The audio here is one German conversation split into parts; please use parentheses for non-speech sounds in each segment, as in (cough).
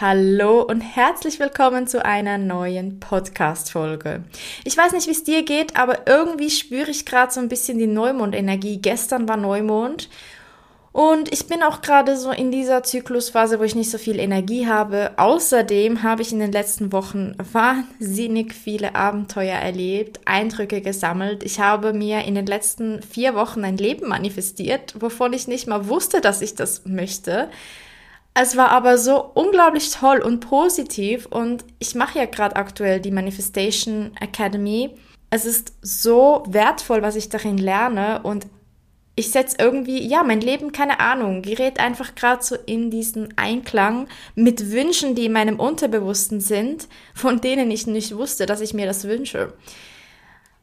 Hallo und herzlich willkommen zu einer neuen Podcast-Folge. Ich weiß nicht, wie es dir geht, aber irgendwie spüre ich gerade so ein bisschen die Neumond-Energie. Gestern war Neumond und ich bin auch gerade so in dieser Zyklusphase, wo ich nicht so viel Energie habe. Außerdem habe ich in den letzten Wochen wahnsinnig viele Abenteuer erlebt, Eindrücke gesammelt. Ich habe mir in den letzten vier Wochen ein Leben manifestiert, wovon ich nicht mal wusste, dass ich das möchte. Es war aber so unglaublich toll und positiv und ich mache ja gerade aktuell die Manifestation Academy. Es ist so wertvoll, was ich darin lerne und ich setze irgendwie, ja, mein Leben, keine Ahnung, gerät einfach gerade so in diesen Einklang mit Wünschen, die in meinem Unterbewussten sind, von denen ich nicht wusste, dass ich mir das wünsche.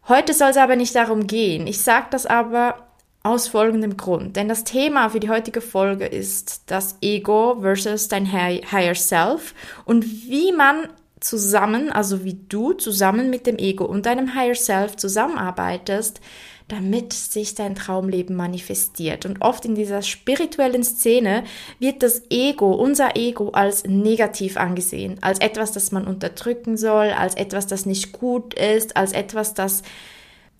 Heute soll es aber nicht darum gehen. Ich sage das aber aus folgendem Grund. Denn das Thema für die heutige Folge ist das Ego versus dein Higher Self und wie man zusammen, also wie du zusammen mit dem Ego und deinem Higher Self zusammenarbeitest, damit sich dein Traumleben manifestiert. Und oft in dieser spirituellen Szene wird das Ego, unser Ego, als negativ angesehen, als etwas, das man unterdrücken soll, als etwas, das nicht gut ist, als etwas, das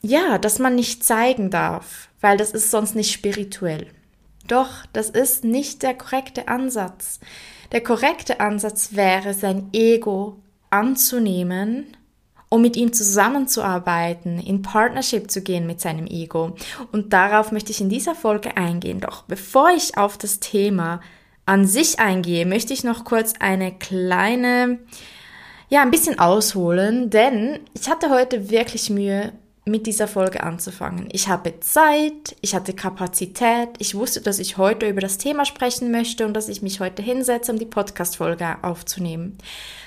ja, das man nicht zeigen darf, weil das ist sonst nicht spirituell. Doch, das ist nicht der korrekte Ansatz. Der korrekte Ansatz wäre, sein Ego anzunehmen, um mit ihm zusammenzuarbeiten, in Partnership zu gehen mit seinem Ego. Und darauf möchte ich in dieser Folge eingehen. Doch bevor ich auf das Thema an sich eingehe, möchte ich noch kurz eine kleine, ja, ein bisschen ausholen, denn ich hatte heute wirklich Mühe, mit dieser Folge anzufangen. Ich habe Zeit, ich hatte Kapazität, ich wusste, dass ich heute über das Thema sprechen möchte und dass ich mich heute hinsetze, um die Podcast-Folge aufzunehmen.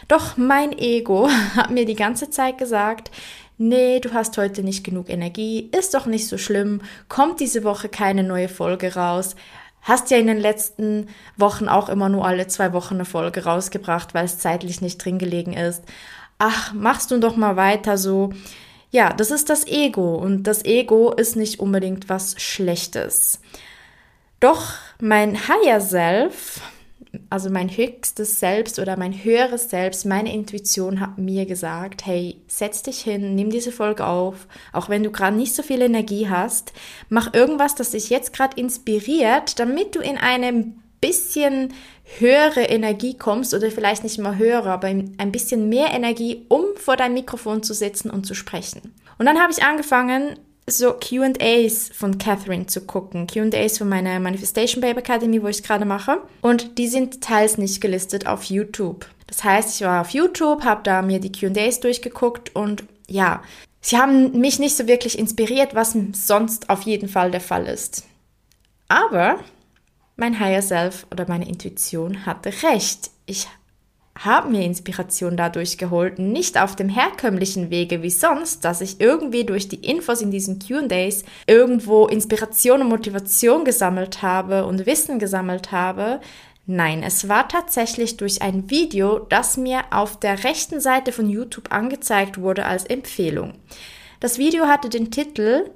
Doch mein Ego (laughs) hat mir die ganze Zeit gesagt, nee, du hast heute nicht genug Energie, ist doch nicht so schlimm, kommt diese Woche keine neue Folge raus. Hast ja in den letzten Wochen auch immer nur alle zwei Wochen eine Folge rausgebracht, weil es zeitlich nicht drin gelegen ist. Ach, machst du doch mal weiter so ja, das ist das Ego und das Ego ist nicht unbedingt was Schlechtes. Doch mein Higher Self, also mein höchstes Selbst oder mein höheres Selbst, meine Intuition hat mir gesagt, hey, setz dich hin, nimm diese Folge auf, auch wenn du gerade nicht so viel Energie hast, mach irgendwas, das dich jetzt gerade inspiriert, damit du in einem bisschen höhere Energie kommst oder vielleicht nicht mal höhere, aber ein bisschen mehr Energie, um vor dein Mikrofon zu sitzen und zu sprechen. Und dann habe ich angefangen, so QAs von Catherine zu gucken. QAs von meiner Manifestation Babe Academy, wo ich gerade mache. Und die sind teils nicht gelistet auf YouTube. Das heißt, ich war auf YouTube, habe da mir die QAs durchgeguckt und ja, sie haben mich nicht so wirklich inspiriert, was sonst auf jeden Fall der Fall ist. Aber mein Higher Self oder meine Intuition hatte recht. Ich habe mir Inspiration dadurch geholt, nicht auf dem herkömmlichen Wege wie sonst, dass ich irgendwie durch die Infos in diesen QAs irgendwo Inspiration und Motivation gesammelt habe und Wissen gesammelt habe. Nein, es war tatsächlich durch ein Video, das mir auf der rechten Seite von YouTube angezeigt wurde als Empfehlung. Das Video hatte den Titel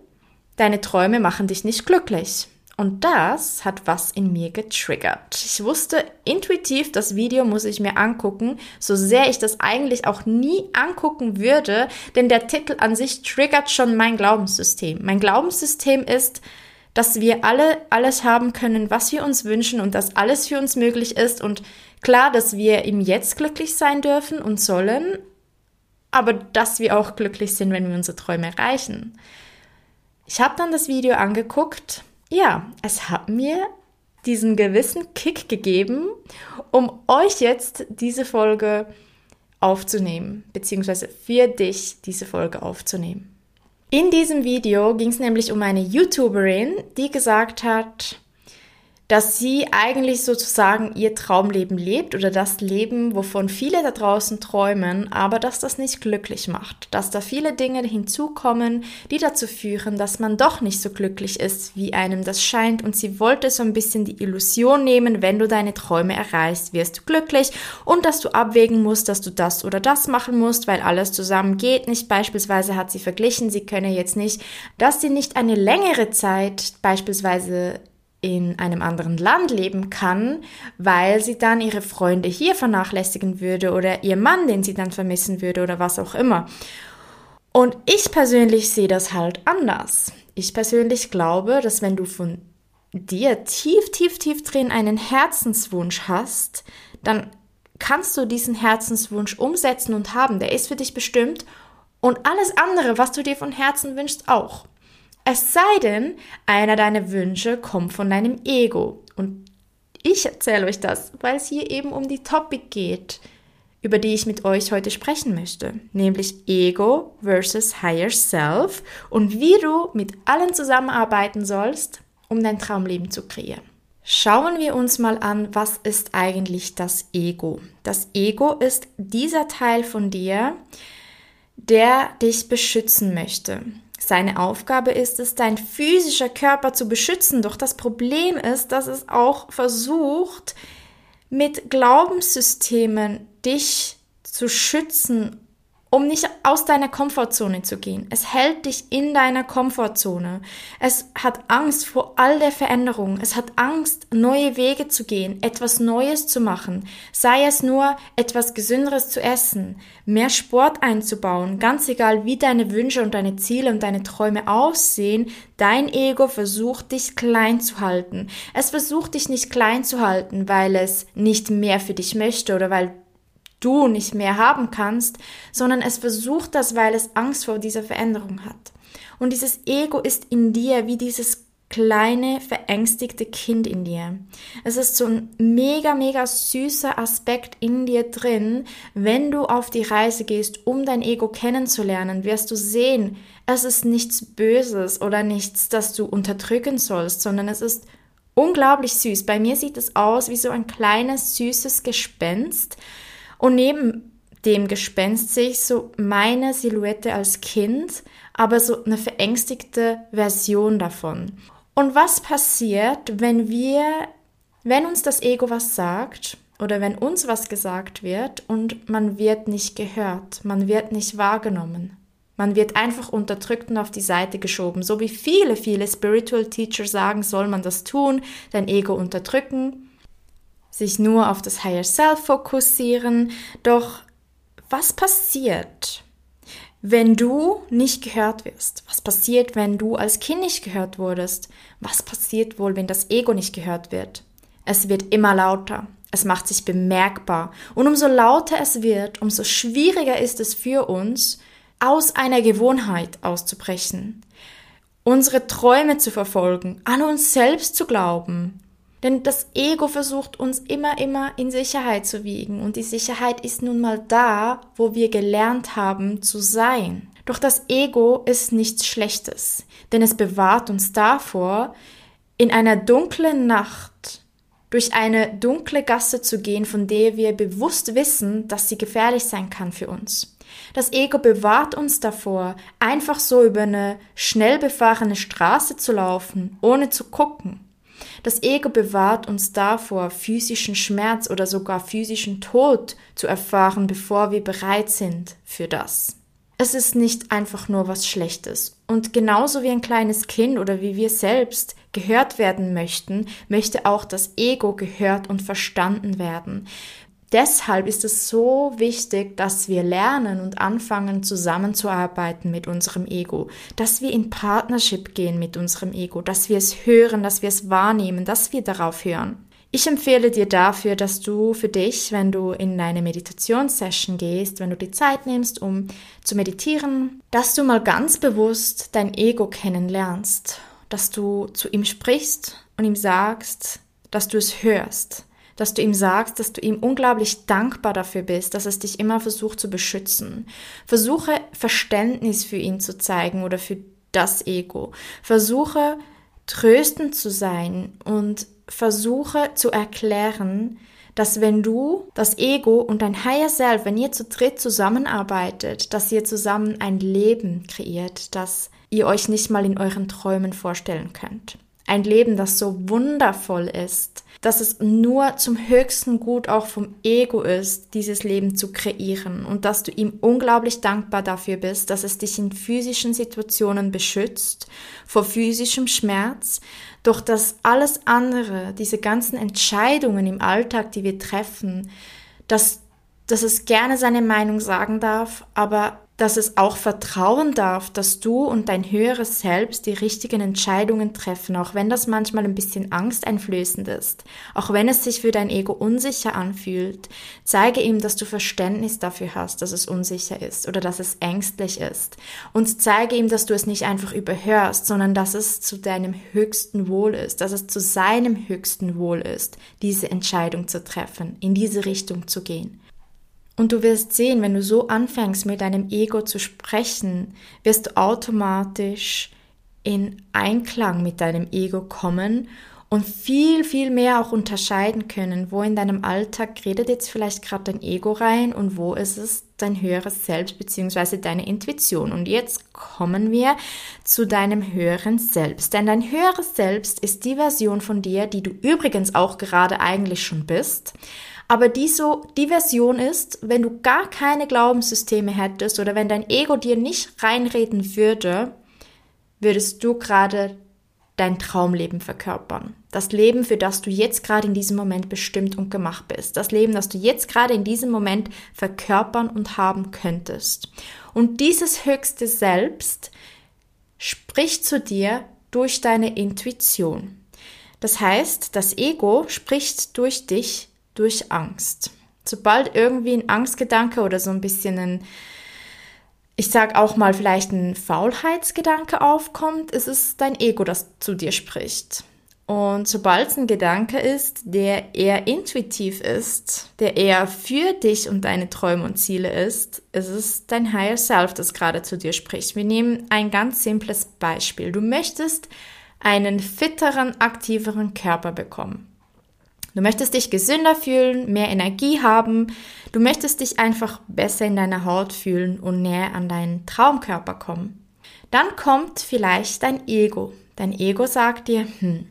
Deine Träume machen dich nicht glücklich. Und das hat was in mir getriggert. Ich wusste intuitiv, das Video muss ich mir angucken, so sehr ich das eigentlich auch nie angucken würde, denn der Titel an sich triggert schon mein Glaubenssystem. Mein Glaubenssystem ist, dass wir alle alles haben können, was wir uns wünschen und dass alles für uns möglich ist und klar, dass wir im Jetzt glücklich sein dürfen und sollen, aber dass wir auch glücklich sind, wenn wir unsere Träume erreichen. Ich habe dann das Video angeguckt ja, es hat mir diesen gewissen Kick gegeben, um euch jetzt diese Folge aufzunehmen, beziehungsweise für dich diese Folge aufzunehmen. In diesem Video ging es nämlich um eine YouTuberin, die gesagt hat, dass sie eigentlich sozusagen ihr Traumleben lebt oder das Leben, wovon viele da draußen träumen, aber dass das nicht glücklich macht, dass da viele Dinge hinzukommen, die dazu führen, dass man doch nicht so glücklich ist, wie einem das scheint und sie wollte so ein bisschen die Illusion nehmen, wenn du deine Träume erreichst, wirst du glücklich und dass du abwägen musst, dass du das oder das machen musst, weil alles zusammen geht nicht. Beispielsweise hat sie verglichen, sie könne jetzt nicht, dass sie nicht eine längere Zeit beispielsweise in einem anderen Land leben kann, weil sie dann ihre Freunde hier vernachlässigen würde oder ihr Mann, den sie dann vermissen würde oder was auch immer. Und ich persönlich sehe das halt anders. Ich persönlich glaube, dass wenn du von dir tief, tief, tief drin einen Herzenswunsch hast, dann kannst du diesen Herzenswunsch umsetzen und haben. Der ist für dich bestimmt und alles andere, was du dir von Herzen wünschst, auch. Es sei denn, einer deiner Wünsche kommt von deinem Ego. Und ich erzähle euch das, weil es hier eben um die Topic geht, über die ich mit euch heute sprechen möchte, nämlich Ego versus Higher Self und wie du mit allen zusammenarbeiten sollst, um dein Traumleben zu kreieren. Schauen wir uns mal an, was ist eigentlich das Ego? Das Ego ist dieser Teil von dir, der dich beschützen möchte. Seine Aufgabe ist es, dein physischer Körper zu beschützen. Doch das Problem ist, dass es auch versucht, mit Glaubenssystemen dich zu schützen um nicht aus deiner Komfortzone zu gehen. Es hält dich in deiner Komfortzone. Es hat Angst vor all der Veränderung. Es hat Angst, neue Wege zu gehen, etwas Neues zu machen. Sei es nur etwas Gesünderes zu essen, mehr Sport einzubauen, ganz egal wie deine Wünsche und deine Ziele und deine Träume aussehen, dein Ego versucht dich klein zu halten. Es versucht dich nicht klein zu halten, weil es nicht mehr für dich möchte oder weil du nicht mehr haben kannst, sondern es versucht das, weil es Angst vor dieser Veränderung hat. Und dieses Ego ist in dir wie dieses kleine, verängstigte Kind in dir. Es ist so ein mega, mega süßer Aspekt in dir drin. Wenn du auf die Reise gehst, um dein Ego kennenzulernen, wirst du sehen, es ist nichts Böses oder nichts, das du unterdrücken sollst, sondern es ist unglaublich süß. Bei mir sieht es aus wie so ein kleines, süßes Gespenst, und neben dem Gespenst sehe ich so meine Silhouette als Kind, aber so eine verängstigte Version davon. Und was passiert, wenn wir, wenn uns das Ego was sagt oder wenn uns was gesagt wird und man wird nicht gehört, man wird nicht wahrgenommen? Man wird einfach unterdrückt und auf die Seite geschoben. So wie viele, viele Spiritual Teacher sagen, soll man das tun, dein Ego unterdrücken sich nur auf das Higher Self fokussieren. Doch was passiert, wenn du nicht gehört wirst? Was passiert, wenn du als Kind nicht gehört wurdest? Was passiert wohl, wenn das Ego nicht gehört wird? Es wird immer lauter. Es macht sich bemerkbar. Und umso lauter es wird, umso schwieriger ist es für uns, aus einer Gewohnheit auszubrechen, unsere Träume zu verfolgen, an uns selbst zu glauben, denn das Ego versucht uns immer, immer in Sicherheit zu wiegen. Und die Sicherheit ist nun mal da, wo wir gelernt haben zu sein. Doch das Ego ist nichts Schlechtes, denn es bewahrt uns davor, in einer dunklen Nacht durch eine dunkle Gasse zu gehen, von der wir bewusst wissen, dass sie gefährlich sein kann für uns. Das Ego bewahrt uns davor, einfach so über eine schnell befahrene Straße zu laufen, ohne zu gucken. Das Ego bewahrt uns davor, physischen Schmerz oder sogar physischen Tod zu erfahren, bevor wir bereit sind für das. Es ist nicht einfach nur was Schlechtes. Und genauso wie ein kleines Kind oder wie wir selbst gehört werden möchten, möchte auch das Ego gehört und verstanden werden deshalb ist es so wichtig, dass wir lernen und anfangen zusammenzuarbeiten mit unserem Ego, dass wir in Partnership gehen mit unserem Ego, dass wir es hören, dass wir es wahrnehmen, dass wir darauf hören. Ich empfehle dir dafür, dass du für dich, wenn du in eine Meditationssession gehst, wenn du die Zeit nimmst, um zu meditieren, dass du mal ganz bewusst dein Ego kennenlernst, dass du zu ihm sprichst und ihm sagst, dass du es hörst, dass du ihm sagst, dass du ihm unglaublich dankbar dafür bist, dass es dich immer versucht zu beschützen. Versuche Verständnis für ihn zu zeigen oder für das Ego. Versuche tröstend zu sein und versuche zu erklären, dass wenn du, das Ego und dein Higher Self, wenn ihr zu dritt zusammenarbeitet, dass ihr zusammen ein Leben kreiert, das ihr euch nicht mal in euren Träumen vorstellen könnt. Ein Leben, das so wundervoll ist, dass es nur zum höchsten Gut auch vom Ego ist, dieses Leben zu kreieren. Und dass du ihm unglaublich dankbar dafür bist, dass es dich in physischen Situationen beschützt, vor physischem Schmerz, doch dass alles andere, diese ganzen Entscheidungen im Alltag, die wir treffen, dass, dass es gerne seine Meinung sagen darf, aber dass es auch vertrauen darf, dass du und dein höheres Selbst die richtigen Entscheidungen treffen, auch wenn das manchmal ein bisschen angsteinflößend ist, auch wenn es sich für dein Ego unsicher anfühlt. Zeige ihm, dass du Verständnis dafür hast, dass es unsicher ist oder dass es ängstlich ist. Und zeige ihm, dass du es nicht einfach überhörst, sondern dass es zu deinem höchsten Wohl ist, dass es zu seinem höchsten Wohl ist, diese Entscheidung zu treffen, in diese Richtung zu gehen. Und du wirst sehen, wenn du so anfängst mit deinem Ego zu sprechen, wirst du automatisch in Einklang mit deinem Ego kommen und viel, viel mehr auch unterscheiden können, wo in deinem Alltag redet jetzt vielleicht gerade dein Ego rein und wo ist es dein höheres Selbst bzw. deine Intuition. Und jetzt kommen wir zu deinem höheren Selbst. Denn dein höheres Selbst ist die Version von dir, die du übrigens auch gerade eigentlich schon bist aber die so die Version ist, wenn du gar keine Glaubenssysteme hättest oder wenn dein Ego dir nicht reinreden würde, würdest du gerade dein Traumleben verkörpern. Das Leben, für das du jetzt gerade in diesem Moment bestimmt und gemacht bist. Das Leben, das du jetzt gerade in diesem Moment verkörpern und haben könntest. Und dieses höchste Selbst spricht zu dir durch deine Intuition. Das heißt, das Ego spricht durch dich durch Angst. Sobald irgendwie ein Angstgedanke oder so ein bisschen ein, ich sag auch mal vielleicht ein Faulheitsgedanke aufkommt, ist es dein Ego, das zu dir spricht. Und sobald es ein Gedanke ist, der eher intuitiv ist, der eher für dich und deine Träume und Ziele ist, ist es dein Higher Self, das gerade zu dir spricht. Wir nehmen ein ganz simples Beispiel. Du möchtest einen fitteren, aktiveren Körper bekommen. Du möchtest dich gesünder fühlen, mehr Energie haben. Du möchtest dich einfach besser in deiner Haut fühlen und näher an deinen Traumkörper kommen. Dann kommt vielleicht dein Ego. Dein Ego sagt dir, hm,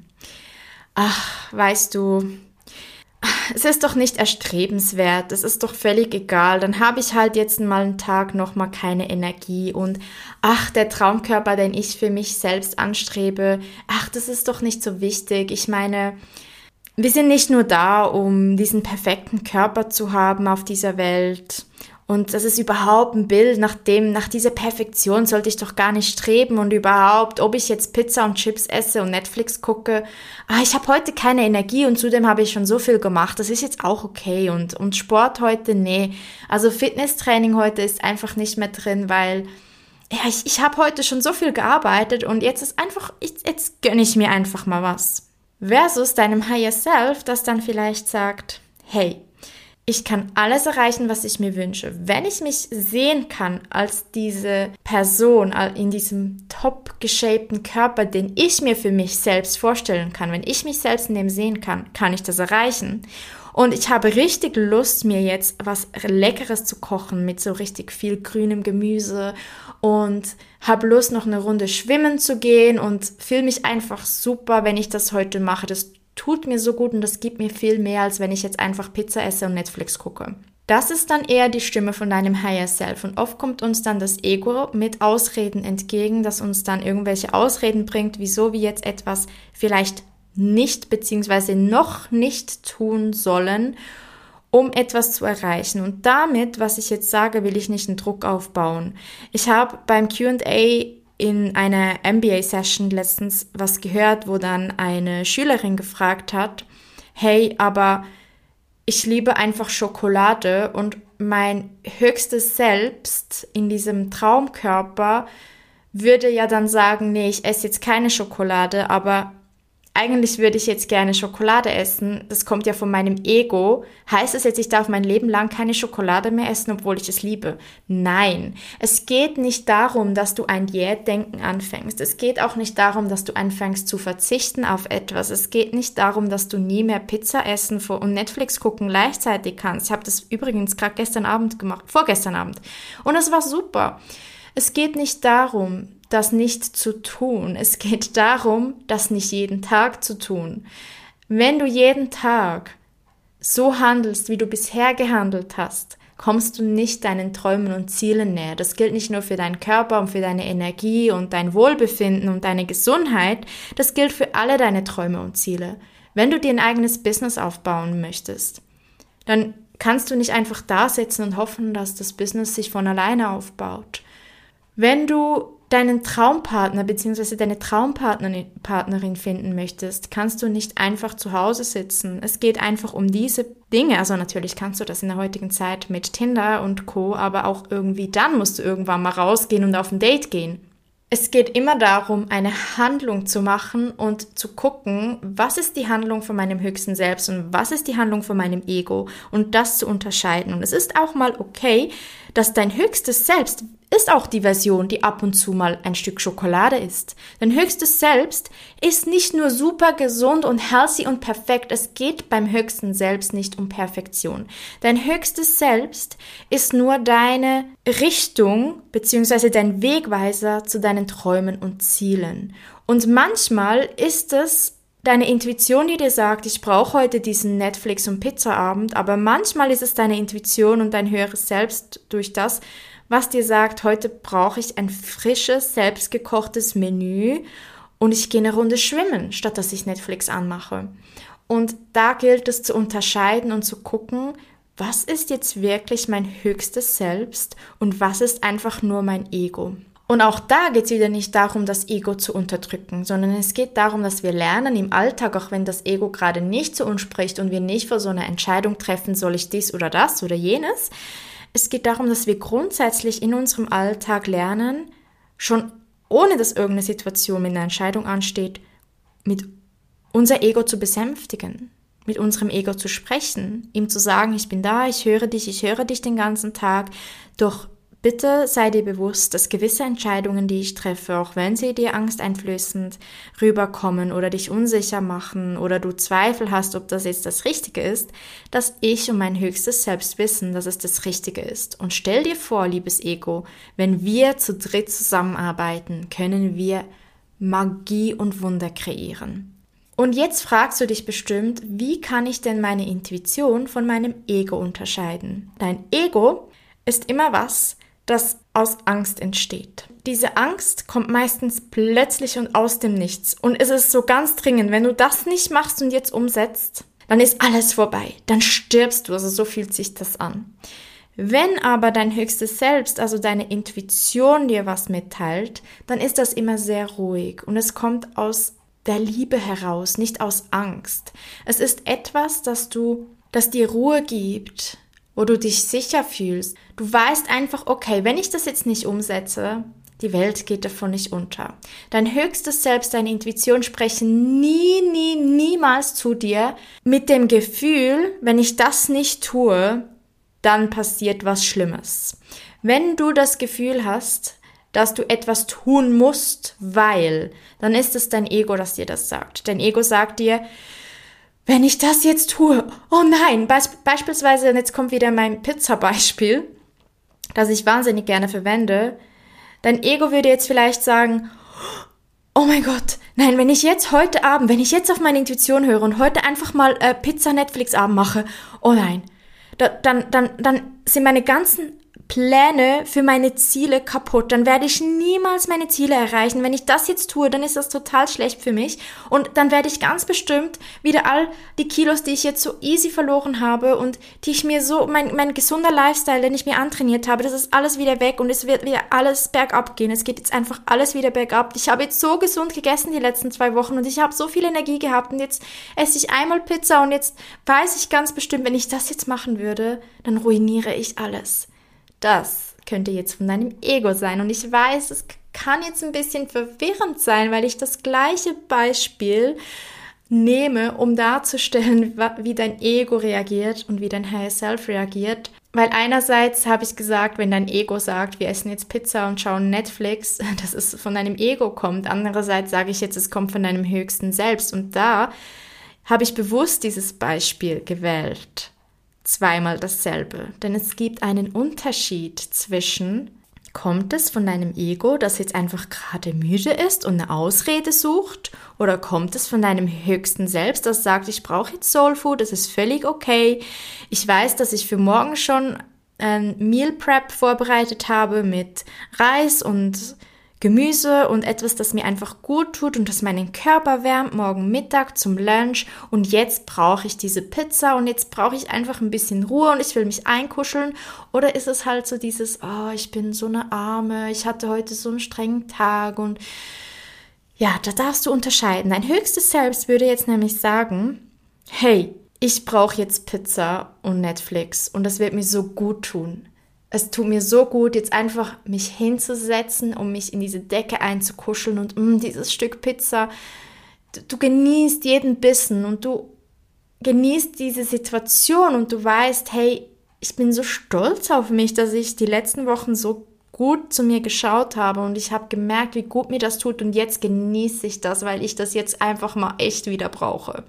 ach, weißt du, es ist doch nicht erstrebenswert, es ist doch völlig egal, dann habe ich halt jetzt mal einen Tag nochmal keine Energie und ach, der Traumkörper, den ich für mich selbst anstrebe, ach, das ist doch nicht so wichtig. Ich meine, wir sind nicht nur da, um diesen perfekten Körper zu haben auf dieser Welt. Und das ist überhaupt ein Bild, nach dem, nach dieser Perfektion sollte ich doch gar nicht streben und überhaupt, ob ich jetzt Pizza und Chips esse und Netflix gucke. Ah, ich habe heute keine Energie und zudem habe ich schon so viel gemacht. Das ist jetzt auch okay. Und, und Sport heute, nee. Also Fitnesstraining heute ist einfach nicht mehr drin, weil ja, ich, ich habe heute schon so viel gearbeitet und jetzt ist einfach, ich, jetzt gönne ich mir einfach mal was. Versus deinem Higher Self, das dann vielleicht sagt, hey, ich kann alles erreichen, was ich mir wünsche. Wenn ich mich sehen kann als diese Person in diesem top geshapten Körper, den ich mir für mich selbst vorstellen kann, wenn ich mich selbst in dem sehen kann, kann ich das erreichen. Und ich habe richtig Lust, mir jetzt was Leckeres zu kochen mit so richtig viel grünem Gemüse und habe Lust, noch eine Runde schwimmen zu gehen und fühle mich einfach super, wenn ich das heute mache. Das tut mir so gut und das gibt mir viel mehr, als wenn ich jetzt einfach Pizza esse und Netflix gucke. Das ist dann eher die Stimme von deinem Higher Self und oft kommt uns dann das Ego mit Ausreden entgegen, das uns dann irgendwelche Ausreden bringt, wieso wir jetzt etwas vielleicht nicht bzw. noch nicht tun sollen, um etwas zu erreichen. Und damit, was ich jetzt sage, will ich nicht einen Druck aufbauen. Ich habe beim QA in einer MBA-Session letztens was gehört, wo dann eine Schülerin gefragt hat, hey, aber ich liebe einfach Schokolade und mein höchstes Selbst in diesem Traumkörper würde ja dann sagen, nee, ich esse jetzt keine Schokolade, aber eigentlich würde ich jetzt gerne Schokolade essen, das kommt ja von meinem Ego, heißt es jetzt, ich darf mein Leben lang keine Schokolade mehr essen, obwohl ich es liebe? Nein, es geht nicht darum, dass du ein Diätdenken anfängst. Es geht auch nicht darum, dass du anfängst zu verzichten auf etwas. Es geht nicht darum, dass du nie mehr Pizza essen und Netflix gucken gleichzeitig kannst. Ich habe das übrigens gerade gestern Abend gemacht, vorgestern Abend. Und es war super. Es geht nicht darum, das nicht zu tun. Es geht darum, das nicht jeden Tag zu tun. Wenn du jeden Tag so handelst, wie du bisher gehandelt hast, kommst du nicht deinen Träumen und Zielen näher. Das gilt nicht nur für deinen Körper und für deine Energie und dein Wohlbefinden und deine Gesundheit, das gilt für alle deine Träume und Ziele. Wenn du dir ein eigenes Business aufbauen möchtest, dann kannst du nicht einfach da sitzen und hoffen, dass das Business sich von alleine aufbaut. Wenn du deinen Traumpartner bzw. deine Traumpartnerin finden möchtest, kannst du nicht einfach zu Hause sitzen. Es geht einfach um diese Dinge. Also natürlich kannst du das in der heutigen Zeit mit Tinder und Co, aber auch irgendwie dann musst du irgendwann mal rausgehen und auf ein Date gehen. Es geht immer darum, eine Handlung zu machen und zu gucken, was ist die Handlung von meinem höchsten Selbst und was ist die Handlung von meinem Ego und das zu unterscheiden. Und es ist auch mal okay, dass dein höchstes Selbst ist auch die Version, die ab und zu mal ein Stück Schokolade ist. Dein höchstes Selbst ist nicht nur super gesund und healthy und perfekt. Es geht beim höchsten Selbst nicht um Perfektion. Dein höchstes Selbst ist nur deine Richtung bzw. dein Wegweiser zu deinen Träumen und Zielen. Und manchmal ist es deine Intuition, die dir sagt, ich brauche heute diesen Netflix- und Pizzaabend, aber manchmal ist es deine Intuition und dein höheres Selbst durch das, was dir sagt, heute brauche ich ein frisches, selbstgekochtes Menü und ich gehe eine Runde schwimmen, statt dass ich Netflix anmache. Und da gilt es zu unterscheiden und zu gucken, was ist jetzt wirklich mein höchstes Selbst und was ist einfach nur mein Ego. Und auch da geht es wieder nicht darum, das Ego zu unterdrücken, sondern es geht darum, dass wir lernen im Alltag, auch wenn das Ego gerade nicht zu uns spricht und wir nicht vor so einer Entscheidung treffen, soll ich dies oder das oder jenes. Es geht darum, dass wir grundsätzlich in unserem Alltag lernen, schon ohne dass irgendeine Situation mit einer Entscheidung ansteht, mit unser Ego zu besänftigen, mit unserem Ego zu sprechen, ihm zu sagen, ich bin da, ich höre dich, ich höre dich den ganzen Tag, doch Bitte sei dir bewusst, dass gewisse Entscheidungen, die ich treffe, auch wenn sie dir angsteinflößend rüberkommen oder dich unsicher machen oder du Zweifel hast, ob das jetzt das Richtige ist, dass ich und mein höchstes Selbst wissen, dass es das Richtige ist. Und stell dir vor, liebes Ego, wenn wir zu dritt zusammenarbeiten, können wir Magie und Wunder kreieren. Und jetzt fragst du dich bestimmt, wie kann ich denn meine Intuition von meinem Ego unterscheiden? Dein Ego ist immer was, das aus Angst entsteht. Diese Angst kommt meistens plötzlich und aus dem Nichts. Und es ist so ganz dringend, wenn du das nicht machst und jetzt umsetzt, dann ist alles vorbei. Dann stirbst du. Also so fühlt sich das an. Wenn aber dein höchstes Selbst, also deine Intuition dir was mitteilt, dann ist das immer sehr ruhig und es kommt aus der Liebe heraus, nicht aus Angst. Es ist etwas, das du, das dir Ruhe gibt, wo du dich sicher fühlst. Du weißt einfach, okay, wenn ich das jetzt nicht umsetze, die Welt geht davon nicht unter. Dein höchstes Selbst, deine Intuition sprechen nie, nie, niemals zu dir mit dem Gefühl, wenn ich das nicht tue, dann passiert was Schlimmes. Wenn du das Gefühl hast, dass du etwas tun musst, weil, dann ist es dein Ego, das dir das sagt. Dein Ego sagt dir, wenn ich das jetzt tue, oh nein, Be beispielsweise, jetzt kommt wieder mein Pizza-Beispiel, das ich wahnsinnig gerne verwende, dein Ego würde jetzt vielleicht sagen, oh mein Gott, nein, wenn ich jetzt heute Abend, wenn ich jetzt auf meine Intuition höre und heute einfach mal äh, Pizza Netflix Abend mache, oh nein, da, dann, dann, dann sind meine ganzen Pläne für meine Ziele kaputt, dann werde ich niemals meine Ziele erreichen. Wenn ich das jetzt tue, dann ist das total schlecht für mich und dann werde ich ganz bestimmt wieder all die Kilos, die ich jetzt so easy verloren habe und die ich mir so, mein, mein gesunder Lifestyle, den ich mir antrainiert habe, das ist alles wieder weg und es wird wieder alles bergab gehen. Es geht jetzt einfach alles wieder bergab. Ich habe jetzt so gesund gegessen die letzten zwei Wochen und ich habe so viel Energie gehabt und jetzt esse ich einmal Pizza und jetzt weiß ich ganz bestimmt, wenn ich das jetzt machen würde, dann ruiniere ich alles. Das könnte jetzt von deinem Ego sein. Und ich weiß, es kann jetzt ein bisschen verwirrend sein, weil ich das gleiche Beispiel nehme, um darzustellen, wie dein Ego reagiert und wie dein Higher Self reagiert. Weil einerseits habe ich gesagt, wenn dein Ego sagt, wir essen jetzt Pizza und schauen Netflix, (laughs) dass es von deinem Ego kommt. Andererseits sage ich jetzt, es kommt von deinem höchsten Selbst. Und da habe ich bewusst dieses Beispiel gewählt. Zweimal dasselbe. Denn es gibt einen Unterschied zwischen Kommt es von deinem Ego, das jetzt einfach gerade müde ist und eine Ausrede sucht? Oder kommt es von deinem höchsten Selbst, das sagt, ich brauche jetzt Soul Food, das ist völlig okay. Ich weiß, dass ich für morgen schon ein Meal Prep vorbereitet habe mit Reis und Gemüse und etwas, das mir einfach gut tut und das meinen Körper wärmt, morgen Mittag zum Lunch. Und jetzt brauche ich diese Pizza und jetzt brauche ich einfach ein bisschen Ruhe und ich will mich einkuscheln. Oder ist es halt so dieses, oh, ich bin so eine Arme, ich hatte heute so einen strengen Tag und ja, da darfst du unterscheiden. Dein höchstes Selbst würde jetzt nämlich sagen, hey, ich brauche jetzt Pizza und Netflix und das wird mir so gut tun es tut mir so gut, jetzt einfach mich hinzusetzen, um mich in diese Decke einzukuscheln und mh, mm, dieses Stück Pizza. Du, du genießt jeden Bissen und du genießt diese Situation und du weißt, hey, ich bin so stolz auf mich, dass ich die letzten Wochen so gut zu mir geschaut habe und ich habe gemerkt, wie gut mir das tut und jetzt genieße ich das, weil ich das jetzt einfach mal echt wieder brauche.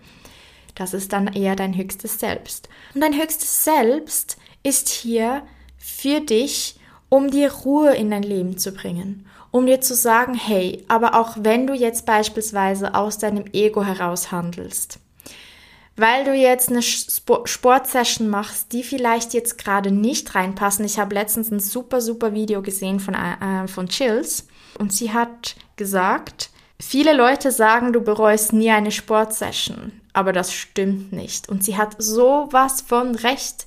Das ist dann eher dein höchstes Selbst. Und dein höchstes Selbst ist hier für dich, um dir Ruhe in dein Leben zu bringen, um dir zu sagen, hey, aber auch wenn du jetzt beispielsweise aus deinem Ego heraus handelst, weil du jetzt eine Sportsession machst, die vielleicht jetzt gerade nicht reinpassen. Ich habe letztens ein super, super Video gesehen von, äh, von Chills und sie hat gesagt, viele Leute sagen, du bereust nie eine Sportsession, aber das stimmt nicht. Und sie hat sowas von recht.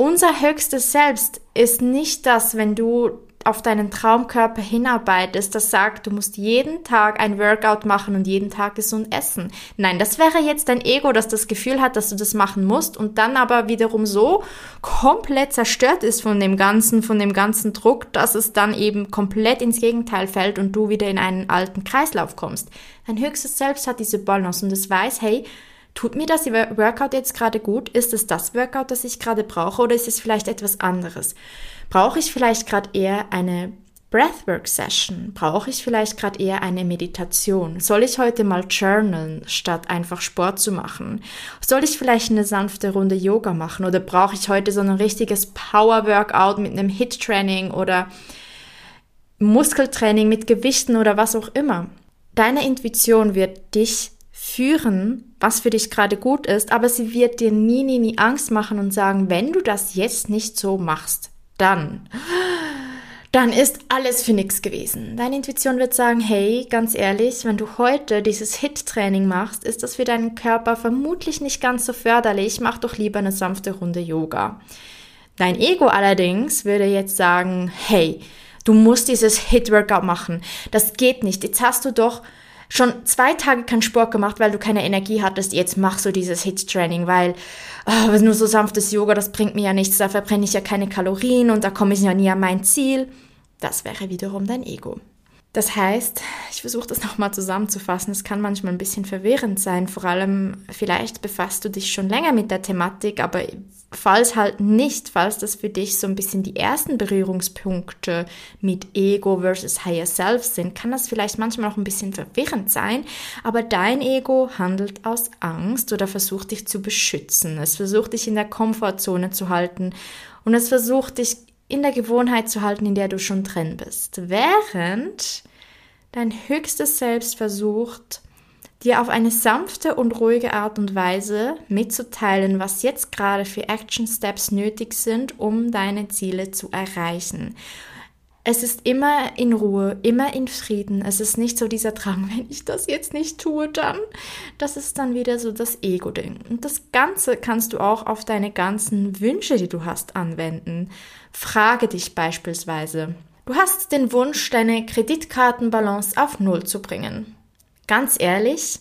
Unser höchstes Selbst ist nicht das, wenn du auf deinen Traumkörper hinarbeitest, das sagt, du musst jeden Tag ein Workout machen und jeden Tag gesund essen. Nein, das wäre jetzt dein Ego, das das Gefühl hat, dass du das machen musst und dann aber wiederum so komplett zerstört ist von dem ganzen, von dem ganzen Druck, dass es dann eben komplett ins Gegenteil fällt und du wieder in einen alten Kreislauf kommst. Dein höchstes Selbst hat diese Balance und es weiß, hey, Tut mir das Workout jetzt gerade gut? Ist es das Workout, das ich gerade brauche oder ist es vielleicht etwas anderes? Brauche ich vielleicht gerade eher eine Breathwork-Session? Brauche ich vielleicht gerade eher eine Meditation? Soll ich heute mal journalen, statt einfach Sport zu machen? Soll ich vielleicht eine sanfte Runde Yoga machen oder brauche ich heute so ein richtiges Power-Workout mit einem Hit-Training oder Muskeltraining mit Gewichten oder was auch immer? Deine Intuition wird dich führen, was für dich gerade gut ist, aber sie wird dir nie, nie, nie Angst machen und sagen, wenn du das jetzt nicht so machst, dann, dann ist alles für nichts gewesen. Deine Intuition wird sagen, hey, ganz ehrlich, wenn du heute dieses HIT-Training machst, ist das für deinen Körper vermutlich nicht ganz so förderlich, mach doch lieber eine sanfte Runde Yoga. Dein Ego allerdings würde jetzt sagen, hey, du musst dieses HIT-Workout machen. Das geht nicht. Jetzt hast du doch schon zwei Tage keinen Sport gemacht, weil du keine Energie hattest, jetzt machst du dieses HIT-Training, weil oh, nur so sanftes Yoga, das bringt mir ja nichts, da verbrenne ich ja keine Kalorien und da komme ich ja nie an mein Ziel. Das wäre wiederum dein Ego. Das heißt, ich versuche das (laughs) nochmal zusammenzufassen, es kann manchmal ein bisschen verwirrend sein, vor allem vielleicht befasst du dich schon länger mit der Thematik, aber falls halt nicht, falls das für dich so ein bisschen die ersten Berührungspunkte mit Ego versus Higher Self sind, kann das vielleicht manchmal auch ein bisschen verwirrend sein, aber dein Ego handelt aus Angst oder versucht dich zu beschützen, es versucht dich in der Komfortzone zu halten. Und es versucht dich in der Gewohnheit zu halten, in der du schon drin bist. Während dein höchstes Selbst versucht, dir auf eine sanfte und ruhige Art und Weise mitzuteilen, was jetzt gerade für Action Steps nötig sind, um deine Ziele zu erreichen. Es ist immer in Ruhe, immer in Frieden. Es ist nicht so dieser Drang, (laughs) wenn ich das jetzt nicht tue, dann. Das ist dann wieder so das Ego-Ding. Und das Ganze kannst du auch auf deine ganzen Wünsche, die du hast, anwenden. Frage dich beispielsweise. Du hast den Wunsch, deine Kreditkartenbalance auf Null zu bringen. Ganz ehrlich,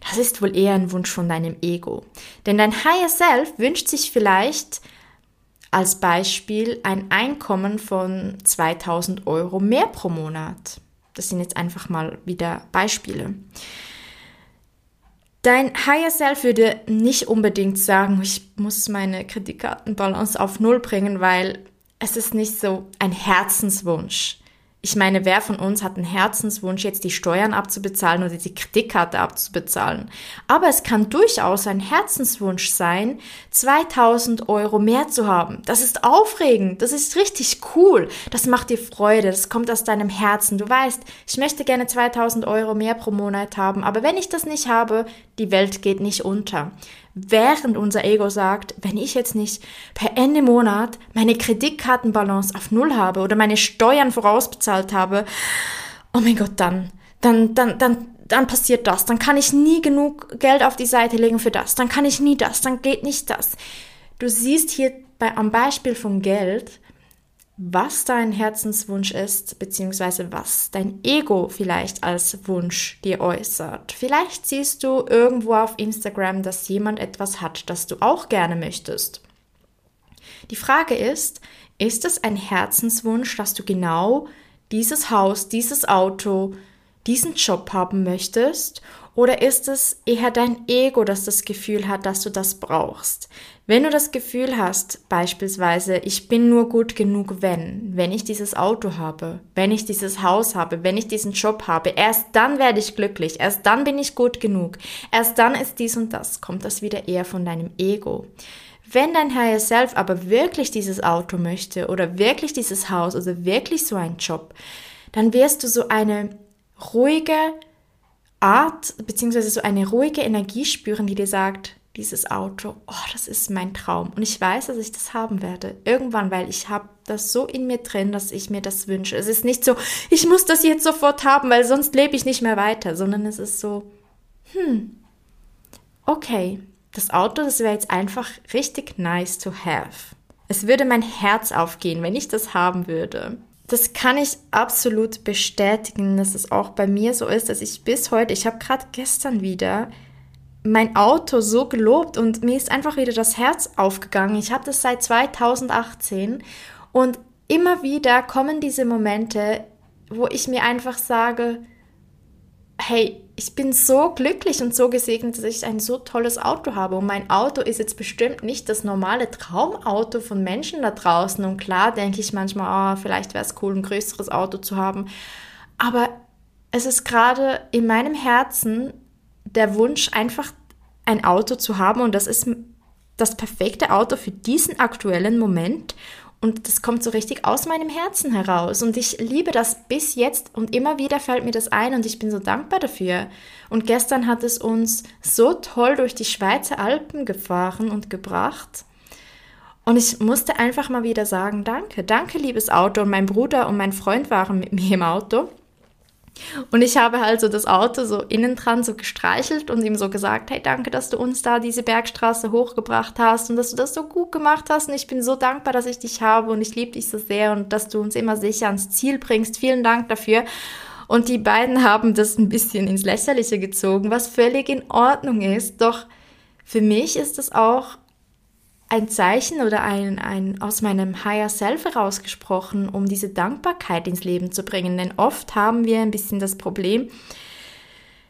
das ist wohl eher ein Wunsch von deinem Ego. Denn dein Higher Self wünscht sich vielleicht als Beispiel ein Einkommen von 2000 Euro mehr pro Monat. Das sind jetzt einfach mal wieder Beispiele. Dein Higher Self würde nicht unbedingt sagen, ich muss meine Kreditkartenbalance auf Null bringen, weil es ist nicht so ein Herzenswunsch. Ich meine, wer von uns hat einen Herzenswunsch, jetzt die Steuern abzubezahlen oder die Kreditkarte abzubezahlen? Aber es kann durchaus ein Herzenswunsch sein, 2000 Euro mehr zu haben. Das ist aufregend, das ist richtig cool, das macht dir Freude, das kommt aus deinem Herzen. Du weißt, ich möchte gerne 2000 Euro mehr pro Monat haben, aber wenn ich das nicht habe, die Welt geht nicht unter während unser Ego sagt, wenn ich jetzt nicht per Ende Monat meine Kreditkartenbalance auf Null habe oder meine Steuern vorausbezahlt habe, oh mein Gott, dann, dann, dann, dann, dann passiert das, dann kann ich nie genug Geld auf die Seite legen für das, dann kann ich nie das, dann geht nicht das. Du siehst hier bei, am Beispiel von Geld, was dein Herzenswunsch ist, beziehungsweise was dein Ego vielleicht als Wunsch dir äußert. Vielleicht siehst du irgendwo auf Instagram, dass jemand etwas hat, das du auch gerne möchtest. Die Frage ist, ist es ein Herzenswunsch, dass du genau dieses Haus, dieses Auto, diesen Job haben möchtest? Oder ist es eher dein Ego, das das Gefühl hat, dass du das brauchst? Wenn du das Gefühl hast, beispielsweise, ich bin nur gut genug, wenn, wenn ich dieses Auto habe, wenn ich dieses Haus habe, wenn ich diesen Job habe, erst dann werde ich glücklich, erst dann bin ich gut genug, erst dann ist dies und das, kommt das wieder eher von deinem Ego. Wenn dein Higher Self aber wirklich dieses Auto möchte oder wirklich dieses Haus oder wirklich so einen Job, dann wirst du so eine ruhige, Art, beziehungsweise so eine ruhige Energie spüren, die dir sagt, dieses Auto, oh, das ist mein Traum. Und ich weiß, dass ich das haben werde. Irgendwann, weil ich habe das so in mir drin, dass ich mir das wünsche. Es ist nicht so, ich muss das jetzt sofort haben, weil sonst lebe ich nicht mehr weiter, sondern es ist so, hm, okay, das Auto, das wäre jetzt einfach richtig nice to have. Es würde mein Herz aufgehen, wenn ich das haben würde das kann ich absolut bestätigen, dass es auch bei mir so ist, dass ich bis heute, ich habe gerade gestern wieder mein Auto so gelobt und mir ist einfach wieder das Herz aufgegangen. Ich habe das seit 2018 und immer wieder kommen diese Momente, wo ich mir einfach sage, hey, ich bin so glücklich und so gesegnet, dass ich ein so tolles Auto habe. Und mein Auto ist jetzt bestimmt nicht das normale Traumauto von Menschen da draußen. Und klar denke ich manchmal, oh, vielleicht wäre es cool, ein größeres Auto zu haben. Aber es ist gerade in meinem Herzen der Wunsch, einfach ein Auto zu haben. Und das ist das perfekte Auto für diesen aktuellen Moment. Und das kommt so richtig aus meinem Herzen heraus. Und ich liebe das bis jetzt und immer wieder fällt mir das ein und ich bin so dankbar dafür. Und gestern hat es uns so toll durch die Schweizer Alpen gefahren und gebracht. Und ich musste einfach mal wieder sagen, danke, danke, liebes Auto. Und mein Bruder und mein Freund waren mit mir im Auto. Und ich habe halt so das Auto so innen dran so gestreichelt und ihm so gesagt, hey, danke, dass du uns da diese Bergstraße hochgebracht hast und dass du das so gut gemacht hast und ich bin so dankbar, dass ich dich habe und ich liebe dich so sehr und dass du uns immer sicher ans Ziel bringst. Vielen Dank dafür. Und die beiden haben das ein bisschen ins Lächerliche gezogen, was völlig in Ordnung ist. Doch für mich ist es auch ein Zeichen oder ein, ein aus meinem Higher Self herausgesprochen, um diese Dankbarkeit ins Leben zu bringen. Denn oft haben wir ein bisschen das Problem,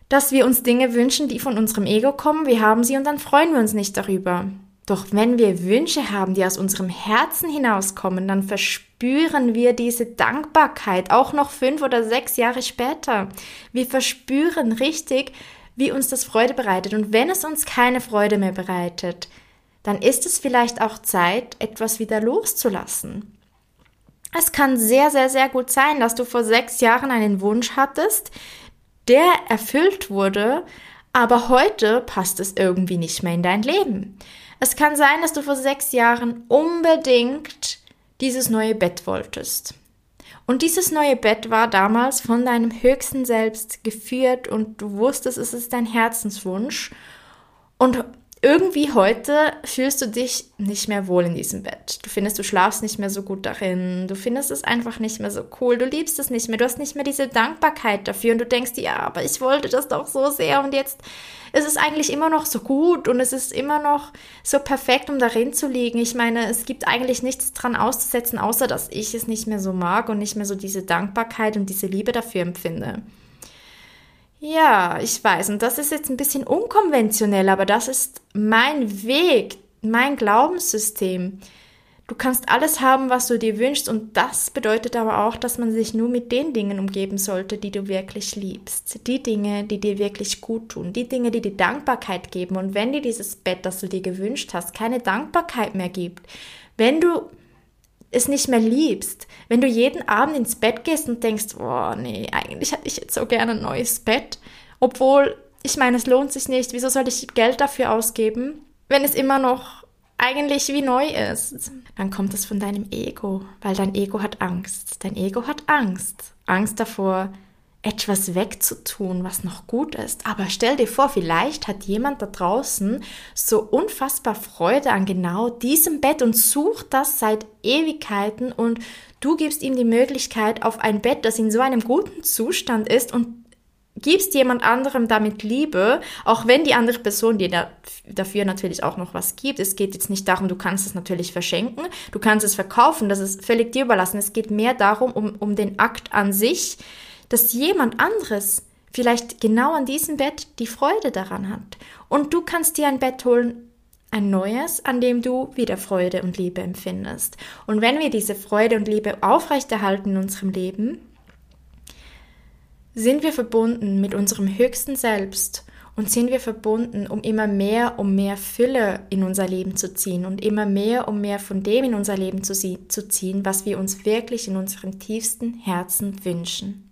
dass wir uns Dinge wünschen, die von unserem Ego kommen. Wir haben sie und dann freuen wir uns nicht darüber. Doch wenn wir Wünsche haben, die aus unserem Herzen hinauskommen, dann verspüren wir diese Dankbarkeit auch noch fünf oder sechs Jahre später. Wir verspüren richtig, wie uns das Freude bereitet. Und wenn es uns keine Freude mehr bereitet, dann ist es vielleicht auch Zeit, etwas wieder loszulassen. Es kann sehr, sehr, sehr gut sein, dass du vor sechs Jahren einen Wunsch hattest, der erfüllt wurde, aber heute passt es irgendwie nicht mehr in dein Leben. Es kann sein, dass du vor sechs Jahren unbedingt dieses neue Bett wolltest. Und dieses neue Bett war damals von deinem höchsten Selbst geführt und du wusstest, es ist dein Herzenswunsch. Und irgendwie heute fühlst du dich nicht mehr wohl in diesem Bett. Du findest, du schlafst nicht mehr so gut darin. Du findest es einfach nicht mehr so cool. Du liebst es nicht mehr. Du hast nicht mehr diese Dankbarkeit dafür und du denkst, ja, aber ich wollte das doch so sehr und jetzt ist es eigentlich immer noch so gut und es ist immer noch so perfekt, um darin zu liegen. Ich meine, es gibt eigentlich nichts dran auszusetzen, außer dass ich es nicht mehr so mag und nicht mehr so diese Dankbarkeit und diese Liebe dafür empfinde. Ja, ich weiß. Und das ist jetzt ein bisschen unkonventionell, aber das ist mein Weg, mein Glaubenssystem. Du kannst alles haben, was du dir wünschst und das bedeutet aber auch, dass man sich nur mit den Dingen umgeben sollte, die du wirklich liebst. Die Dinge, die dir wirklich gut tun, die Dinge, die dir Dankbarkeit geben. Und wenn dir dieses Bett, das du dir gewünscht hast, keine Dankbarkeit mehr gibt, wenn du es nicht mehr liebst, wenn du jeden Abend ins Bett gehst und denkst, oh nee, eigentlich hätte ich jetzt so gerne ein neues Bett, obwohl ich meine, es lohnt sich nicht, wieso soll ich Geld dafür ausgeben, wenn es immer noch eigentlich wie neu ist? Dann kommt es von deinem Ego, weil dein Ego hat Angst. Dein Ego hat Angst. Angst davor, etwas wegzutun, was noch gut ist. Aber stell dir vor, vielleicht hat jemand da draußen so unfassbar Freude an genau diesem Bett und sucht das seit Ewigkeiten und du gibst ihm die Möglichkeit auf ein Bett, das in so einem guten Zustand ist und gibst jemand anderem damit Liebe, auch wenn die andere Person dir da, dafür natürlich auch noch was gibt. Es geht jetzt nicht darum, du kannst es natürlich verschenken, du kannst es verkaufen, das ist völlig dir überlassen. Es geht mehr darum, um, um den Akt an sich, dass jemand anderes vielleicht genau an diesem Bett die Freude daran hat. Und du kannst dir ein Bett holen, ein neues, an dem du wieder Freude und Liebe empfindest. Und wenn wir diese Freude und Liebe aufrechterhalten in unserem Leben, sind wir verbunden mit unserem höchsten Selbst und sind wir verbunden, um immer mehr, um mehr Fülle in unser Leben zu ziehen und immer mehr, um mehr von dem in unser Leben zu, zu ziehen, was wir uns wirklich in unserem tiefsten Herzen wünschen.